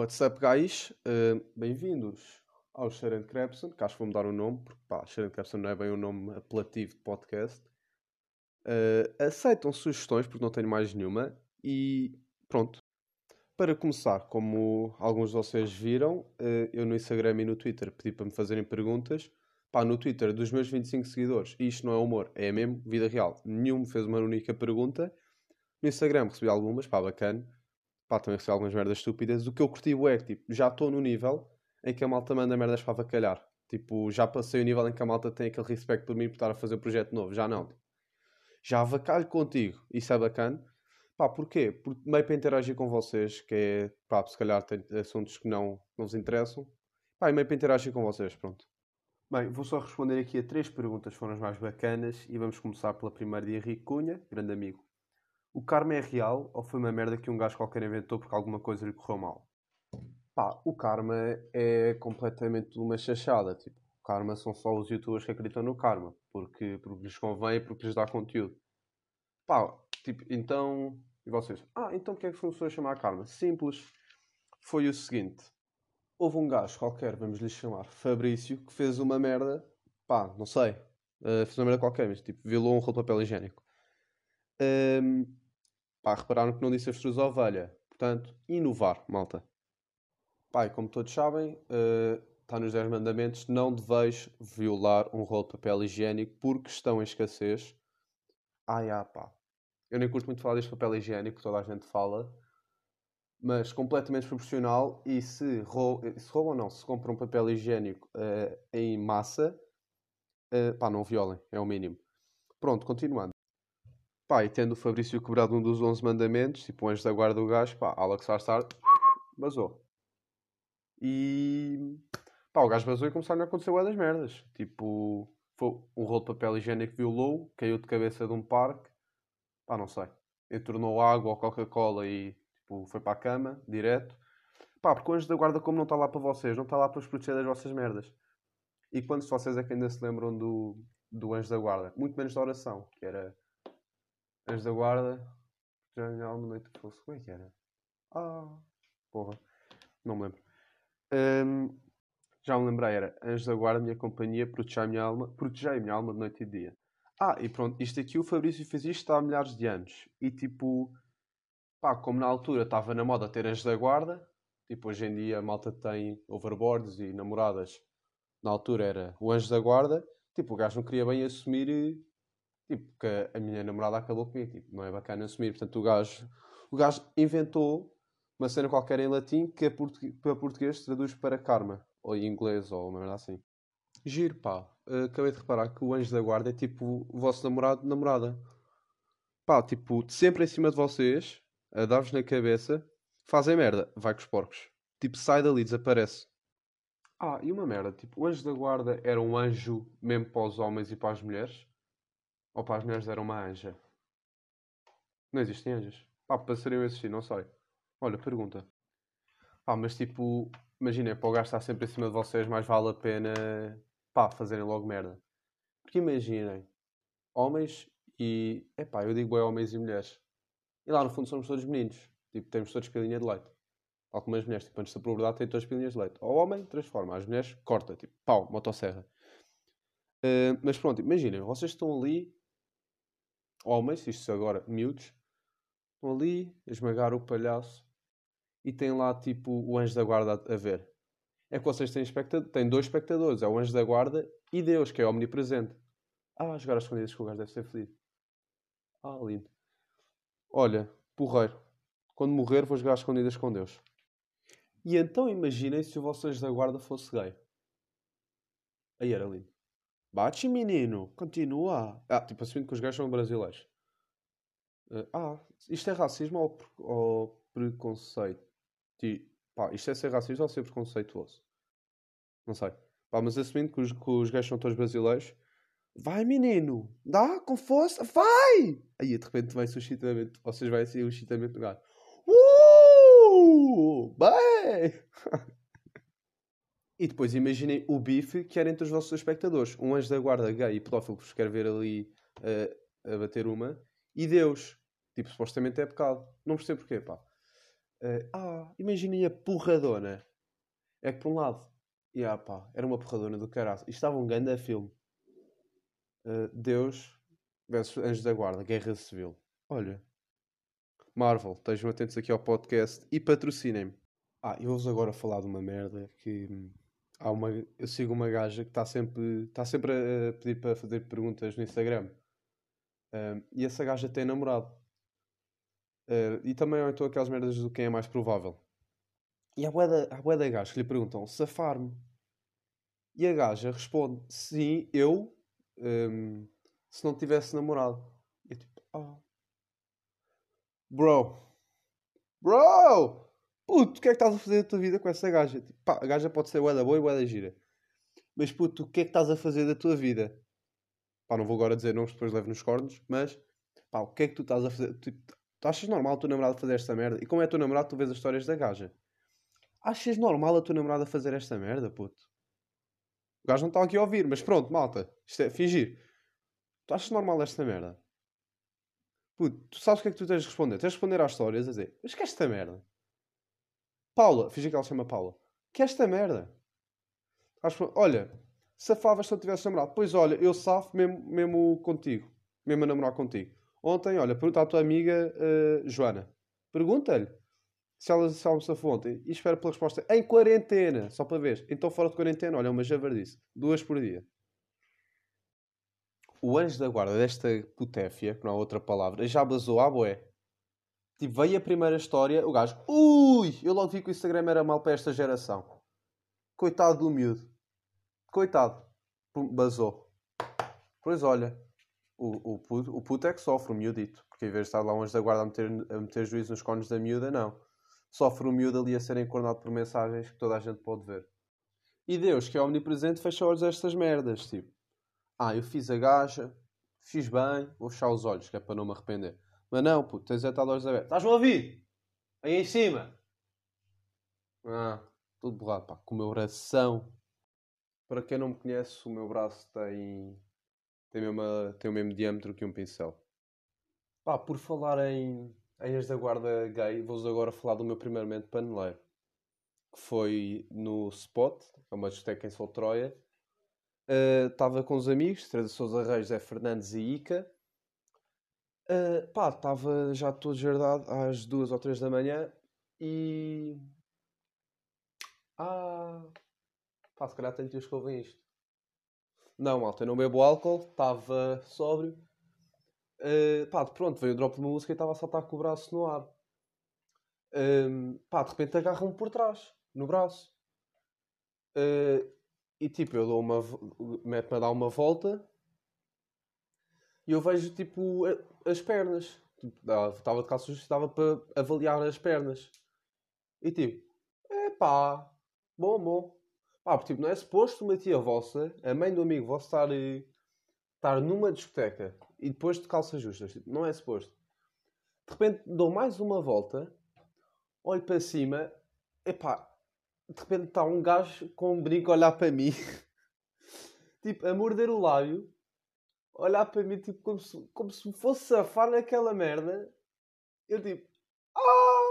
What's up, guys? Uh, Bem-vindos ao Sharon Crepson, que acho que vou mudar o nome, porque pá, Sharon Crepson não é bem o nome apelativo de podcast. Uh, aceitam sugestões, porque não tenho mais nenhuma, e pronto. Para começar, como alguns de vocês viram, uh, eu no Instagram e no Twitter pedi para me fazerem perguntas. Pá, no Twitter, dos meus 25 seguidores, isto não é humor, é mesmo vida real. Nenhum me fez uma única pergunta. No Instagram recebi algumas, pá, bacana pá, também recebi algumas merdas estúpidas. O que eu curti é que, tipo, já estou no nível em que a malta manda merdas para avacalhar. Tipo, já passei o nível em que a malta tem aquele respeito por mim por estar a fazer um projeto novo. Já não. Já avacalho contigo. Isso é bacana. Pá, porquê? Porque meio para interagir com vocês, que é, pá, se calhar tem assuntos que não, não vos interessam. Pá, e meio para interagir com vocês, pronto. Bem, vou só responder aqui a três perguntas foram as mais bacanas e vamos começar pela primeira de Henrique Cunha, grande amigo. O karma é real ou foi uma merda que um gajo qualquer inventou porque alguma coisa lhe correu mal? Pá, o karma é completamente uma chachada. Tipo, o karma são só os youtubers que acreditam no karma. Porque, porque lhes convém e porque lhes dá conteúdo. Pá, tipo, então... E vocês? Ah, então porque é que começou a chamar karma? Simples. Foi o seguinte. Houve um gajo qualquer, vamos lhe chamar Fabrício, que fez uma merda. Pá, não sei. Uh, fez uma merda qualquer, mas tipo, violou um rolo de papel higiênico. Um, Pá, repararam que não disse avestruz ovelha. Portanto, inovar, malta. Pai, como todos sabem, uh, está nos 10 mandamentos, não deveis violar um rolo de papel higiênico porque estão em escassez. Ai, ah, pá. Eu nem curto muito falar deste papel higiênico, toda a gente fala. Mas completamente proporcional e se, rou se roubam ou não, se compram um papel higiênico uh, em massa, uh, pá, não violem, é o mínimo. Pronto, continuando. Pá, e tendo o Fabrício quebrado um dos 11 mandamentos, tipo, o anjo da guarda do gajo, pá, Alex Farstar basou. E pá, o gajo basou e começaram a acontecer das merdas. Tipo, foi um rolo de papel higiênico violou, caiu de cabeça de um parque, pá, não sei. Entornou água ou Coca-Cola e tipo, foi para a cama, direto. Pá, porque o anjo da guarda, como não está lá para vocês, não está lá para os proteger das vossas merdas. E quantos vocês é que ainda se lembram do, do anjo da guarda? Muito menos da oração, que era Anjos da Guarda. Alma noite fosse. Como é que era? Ah, porra. Não me lembro. Um, já me lembrei, era Anjos da Guarda, minha companhia, protegei a minha alma, protegei a minha alma de noite e dia. Ah, e pronto, isto aqui o Fabrício fez isto há milhares de anos. E tipo, pá, como na altura estava na moda ter anjos da guarda, tipo, hoje em dia a malta tem overboards e namoradas. Na altura era o anjo da guarda, tipo, o gajo não queria bem assumir Tipo, que a minha namorada acabou comigo. Tipo, não é bacana assumir. Portanto, o gajo, o gajo inventou uma cena qualquer em latim que é português, para português traduz para karma. Ou em inglês, ou uma merda assim. Giro, pá. Uh, acabei de reparar que o anjo da guarda é tipo o vosso namorado, namorada. Pá, tipo, sempre em cima de vocês, a dar-vos na cabeça, fazem merda, vai com os porcos. Tipo, sai dali, desaparece. Ah, e uma merda, tipo, o anjo da guarda era um anjo mesmo para os homens e para as mulheres? Ou para as mulheres era uma anja? Não existem anjas. Pá, para seriam existir, não sei. Olha, pergunta. Pá, mas tipo, imaginem, para o gajo estar sempre em cima de vocês, mais vale a pena, pá, fazerem logo merda. Porque imaginem, homens e, é pá, eu digo é homens e mulheres. E lá no fundo somos todos meninos. Tipo, temos todos pilinha de leite. Algumas mulheres, tipo, antes da probabilidade, têm todas pilinhas de leite. O homem transforma, as mulheres corta, tipo, pau, motosserra. Uh, mas pronto, imaginem, vocês estão ali homens, isto agora miúdos, estão ali a esmagar o palhaço e tem lá tipo o anjo da guarda a, ver. É que vocês têm, espectador, têm dois espectadores, é o anjo da guarda e Deus, que é omnipresente. Ah, jogar as escondidas que o gajo deve ser feliz. Ah, lindo. Olha, porreiro. Quando morrer vou jogar as escondidas com Deus. E então imaginem se o vosso anjo da guarda fosse gay. Aí era lindo. Bate, menino, continua. Ah, tipo, assumindo que os gajos são brasileiros. Uh, ah, isto é racismo ou, ou preconceito? Pá, isto é ser racista ou ser preconceituoso? Não sei. Pá, mas assumindo que os, que os gajos são todos brasileiros. Vai, menino! Dá, com força, vai! Aí, de repente, vai-se o chitamento. Vocês vai ser o chitamento do gato. Uh! Bem! E depois imaginem o bife que era entre os vossos espectadores. Um anjo da guarda gay e pedófilo que vos quer ver ali uh, a bater uma. E Deus. Tipo, supostamente é pecado. Não percebo porquê, pá. Uh, ah, imaginem a porradona. É que por um lado, yeah, pá, era uma porradona do caralho. Isto estava um grande filme. Uh, Deus versus Anjos da Guarda, Guerra Civil. Olha, Marvel, estejam atentos aqui ao podcast e patrocinem-me. Ah, eu vou-vos agora falar de uma merda que hum, há uma, eu sigo uma gaja que está sempre, está sempre a pedir para fazer perguntas no Instagram. E essa gaja tem namorado. Uh, e também então aquelas merdas do quem é mais provável. E há bué da, gaja que lhe perguntam safar-me. E a gaja responde: Sim, eu, um, se não tivesse namorado. E eu tipo: Oh, bro, bro, puto, o que é que estás a fazer da tua vida com essa gaja? Tipo, pá, a gaja pode ser bué da boa e bué da gira. Mas puto, o que é que estás a fazer da tua vida? Pá, não vou agora dizer nomes, depois levo nos cornos, mas pá, o que é que tu estás a fazer? Tipo, Tu achas normal a tua namorada fazer esta merda? E como é a tua namorada, tu vês as histórias da gaja. Achas normal a tua namorada fazer esta merda, puto? O gajo não está aqui a ouvir, mas pronto, malta. Isto é fingir. Tu achas normal esta merda? Puto, tu sabes o que é que tu tens de responder? Tens de responder às histórias a dizer: Mas que é esta merda? Paula, fingi que ela chama Paula. Que é esta merda? Olha, safavas se eu tivesse namorado. Pois olha, eu safo mesmo, mesmo contigo. Mesmo a namorar contigo. Ontem, olha, pergunta à tua amiga uh, Joana. Pergunta-lhe se ela se almoçou ontem e espera pela resposta em quarentena, só para ver. Então, fora de quarentena, olha, uma javardice. Duas por dia. O anjo da guarda desta putéfia, que não há outra palavra, já basou à boé. Tipo, veio a primeira história, o gajo, ui, eu logo vi que o Instagram era mal para esta geração. Coitado do miúdo. Coitado. Basou. Pois olha, o, o, puto, o puto é que sofre, o miudito. Porque em vez de estar lá longe da guarda a meter, a meter juízo nos cones da miúda, não. Sofre o miúdo ali a ser encornado por mensagens que toda a gente pode ver. E Deus, que é omnipresente, fecha olhos a estas merdas. Tipo, ah, eu fiz a gaja, fiz bem, vou fechar os olhos, que é para não me arrepender. Mas não, puto, tens é estar olhos abertos. Estás-me a ouvir? Aí em cima. Ah, tudo borrado, pá, com o meu oração. Para quem não me conhece, o meu braço tem tem, tem o mesmo diâmetro que um pincel. Pá, por falar em, em as da guarda gay, vou-vos agora falar do meu primeiramente paneleiro. Que foi no Spot, é uma discoteca em Soltroia. Estava uh, com os amigos, Teresa Sousa Reis, Zé Fernandes e Ica. Uh, pá, estava já todo jardado às duas ou três da manhã e. Ah! Pá, se calhar tenho tios que ouvem isto. Não, malta, eu não bebo álcool, estava sóbrio. Uh, pá, pronto, veio o drop de uma música e estava a saltar com o braço no ar. Uh, pá, de repente agarra-me por trás, no braço. Uh, e tipo, eu dou uma. meto-me a dar uma volta e eu vejo tipo as pernas. Tipo, estava de calças estava para avaliar as pernas. E tipo, é pá, bom, bom. Pá, porque tipo, não é suposto uma tia vossa, a mãe do amigo vosso, estar, eh, estar numa discoteca e depois de calças justas. Tipo, não é suposto. De repente dou mais uma volta, olho para cima, epá, de repente está um gajo com um brinco a olhar para mim, tipo, a morder o lábio, olhar para mim, tipo, como se, como se fosse safar naquela merda. Eu tipo, ah!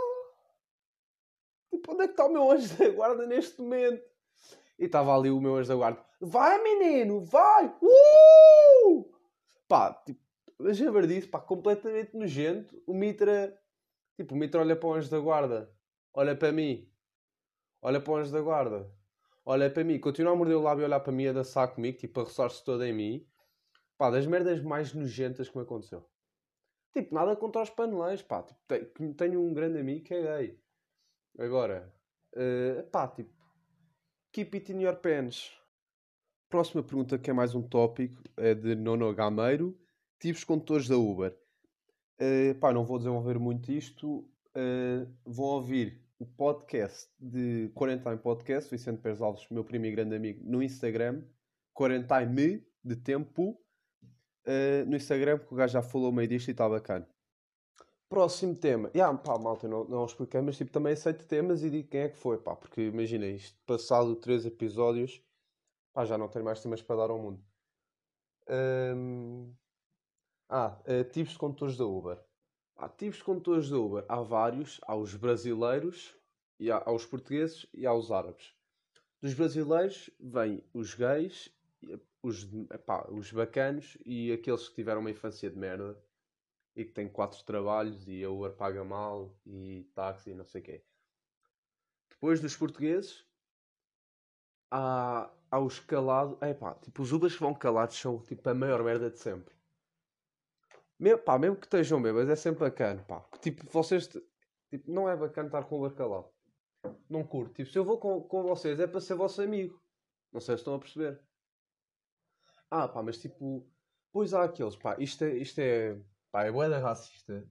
Tipo, onde é que está o meu anjo da guarda neste momento? E estava ali o meu anjo da guarda. Vai, menino, vai! Uh! Pá, tipo, javardice, pá, completamente nojento. O Mitra, tipo, o Mitra olha para o anjo da guarda. Olha para mim. Olha para o anjo da guarda. Olha para mim. Continua a morder o lábio e olhar para mim a dançar comigo, tipo, a roçar-se toda em mim. Pá, das merdas mais nojentas que me aconteceu. Tipo, nada contra os paneleiros, pá. Tipo, tenho um grande amigo que é gay. Agora, uh, pá, tipo, Keep it in your pants. Próxima pergunta, que é mais um tópico, é de Nono Gameiro. Tipos condutores da Uber. Uh, pá, não vou desenvolver muito isto. Uh, ouvir o podcast de Quarantine Podcast, Vicente Pérez Alves, meu primo e grande amigo, no Instagram. Quarantine de tempo. Uh, no Instagram, que o gajo já falou meio disto e está bacana. Próximo tema. Yeah, pá, malta, não, não expliquei, mas tipo, também aceito temas e digo quem é que foi, pá, porque imagina isto, passado três episódios, pá, já não tenho mais temas para dar ao mundo. Um... Ah, uh, tipos de condutores da Uber. Ativos condutores de Uber, há vários, há os brasileiros, e há, há os portugueses e há os árabes. Dos brasileiros vêm os gays, os, epá, os bacanos e aqueles que tiveram uma infância de merda e que têm quatro trabalhos e a Uber paga mal e táxi e não sei o quê. Depois dos portugueses há, há os calados. Epá, tipo, os Ubers que vão calados são tipo a maior merda de sempre. Mesmo, pá, mesmo que estejam bêbados, é sempre bacana, pá. Tipo, vocês. Tipo, não é bacana estar com o Uber calado. Não curto. Tipo, se eu vou com, com vocês é para ser vosso amigo. Não sei se estão a perceber. Ah, pá, mas tipo. Pois há aqueles, pá, isto é. Isto é pá, é boeda racista.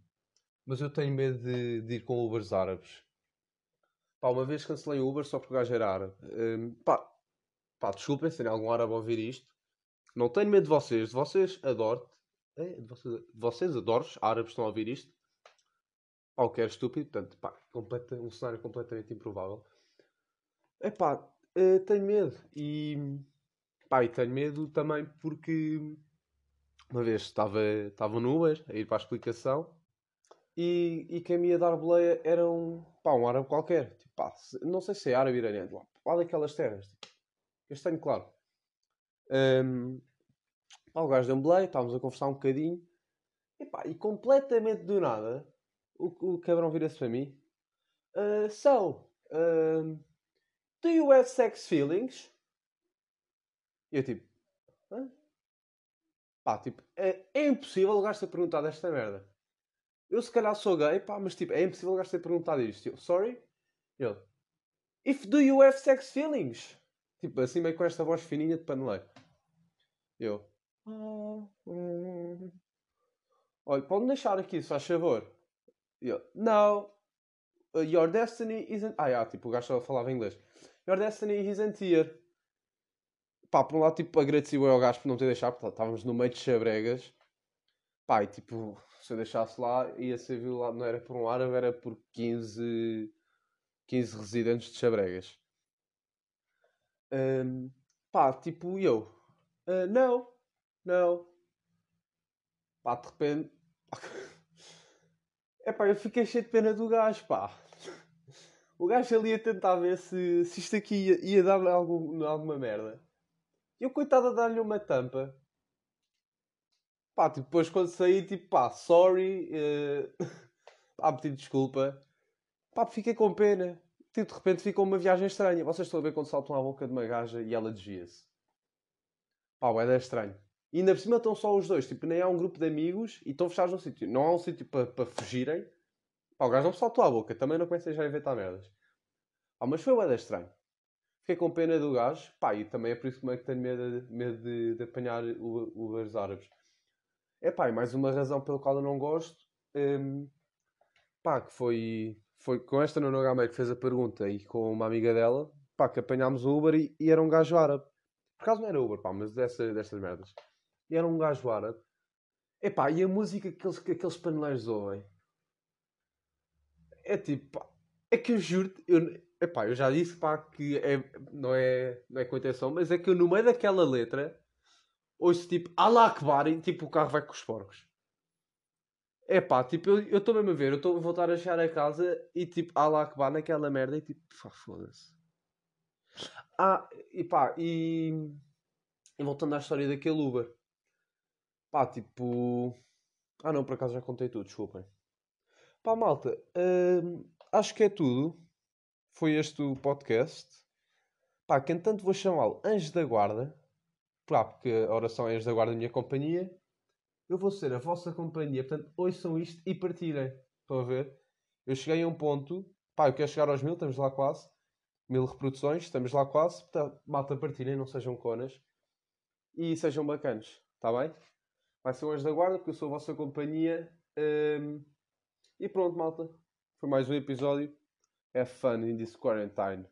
Mas eu tenho medo de, de ir com Ubers árabes. Pá, uma vez cancelei o Uber só porque o gajo era árabe. Um, pá, pá, desculpem se tem algum árabe a ouvir isto. Não tenho medo de vocês. De vocês adoro-te. É, de vocês, de vocês adoro-os. Árabes estão a ouvir isto. Pá, o que é estúpido. Portanto, pá, completa, um cenário completamente improvável. É pá, uh, tenho medo. E, pá, e tenho medo também porque uma vez estava, estava no Uber a ir para a explicação e, e quem me ia dar boleia era um, pá, um árabe qualquer. Tipo, pá, não sei se é árabe iraniano, lá, lá daquelas terras. Tipo, castanho claro. Um, pá, o gajo deu-me boleia, estávamos a conversar um bocadinho. E, pá, e completamente do nada, o, o cabrão vira-se para mim. Uh, so, um, do you have sex feelings? E eu tipo, Hã? pá, tipo, é, é impossível o gajo ter perguntado esta merda. Eu se calhar sou gay, pá, mas tipo, é impossível o gajo ter perguntado isto. Eu, Sorry? Ele. If do you have sex feelings? Tipo, assim meio com esta voz fininha de paneleiro. Eu. Olha, pode deixar aqui, se faz favor. Eu. Uh, your destiny isn't. Ah, yeah, tipo, o gajo só falava inglês. Your destiny isn't here. Pá, por um lado, tipo, agradeci ao gajo por não ter deixado, porque estávamos no meio de chabregas. Pá, e tipo, se eu deixasse lá, ia ser violado, não era por um árabe, era por 15, 15 residentes de Chabregas. Um, pá, tipo eu, uh, não, não. Pá, de repente, é pá, eu fiquei cheio de pena do gajo, pá. O gajo ali ia tentar ver se, se isto aqui ia, ia dar algum, alguma merda. E eu, coitado, a dar-lhe uma tampa. Pá, tipo, depois quando saí, tipo, pá, sorry, uh... pá, pedi desculpa. Pá, fiquei com pena. Tipo, de repente ficou uma viagem estranha. Vocês estão a ver quando saltam à boca de uma gaja e ela desvia-se. Pá, é estranho. E ainda por cima estão só os dois. Tipo, nem há um grupo de amigos e estão fechados no sítio. Não há um sítio para pa fugirem. Pá, o gajo não saltou à boca. Também não comecei já a inventar merdas. Pá, mas foi é estranho. Fiquei com pena do gajo. Pá, e também é por isso que tenho medo, medo de, de apanhar os árabes. É pá, e mais uma razão pela qual eu não gosto, um, pá, que foi, foi com esta Nuno Gameiro que fez a pergunta e com uma amiga dela, pá, que apanhámos o Uber e, e era um gajo árabe. Por acaso não era Uber, pá, mas dessa, destas merdas. E era um gajo árabe. É pá, e a música que aqueles, que aqueles paneleiros ouvem? É tipo, pá, é que eu juro, eu, epá, eu já disse pá, que é, não, é, não é com intenção, mas é que eu no meio daquela letra ouço tipo Allah Akbar e tipo o carro vai com os porcos. É pá, tipo, eu estou mesmo a ver, eu estou a voltar a chegar a casa e tipo Allah Akbar naquela merda e tipo, foda-se. Ah, e pá, e... e voltando à história daquele Uber. Pá, tipo. Ah não, por acaso já contei tudo, desculpem. Pá, malta, hum, acho que é tudo. Foi este o podcast. Pá, que entanto vou chamá-lo Anjo da Guarda. Pá, porque a oração é da guarda da minha companhia. Eu vou ser a vossa companhia. Portanto, ouçam isto e partilhem. Estão a ver? Eu cheguei a um ponto. Pá, eu quero chegar aos mil, estamos lá quase. Mil reproduções, estamos lá quase. Portanto, malta, partilhem, não sejam conas. E sejam bacanas. Está bem? Vai ser hoje da guarda, porque eu sou a vossa companhia. Um... E pronto, malta. Foi mais um episódio. Have fun in this quarantine.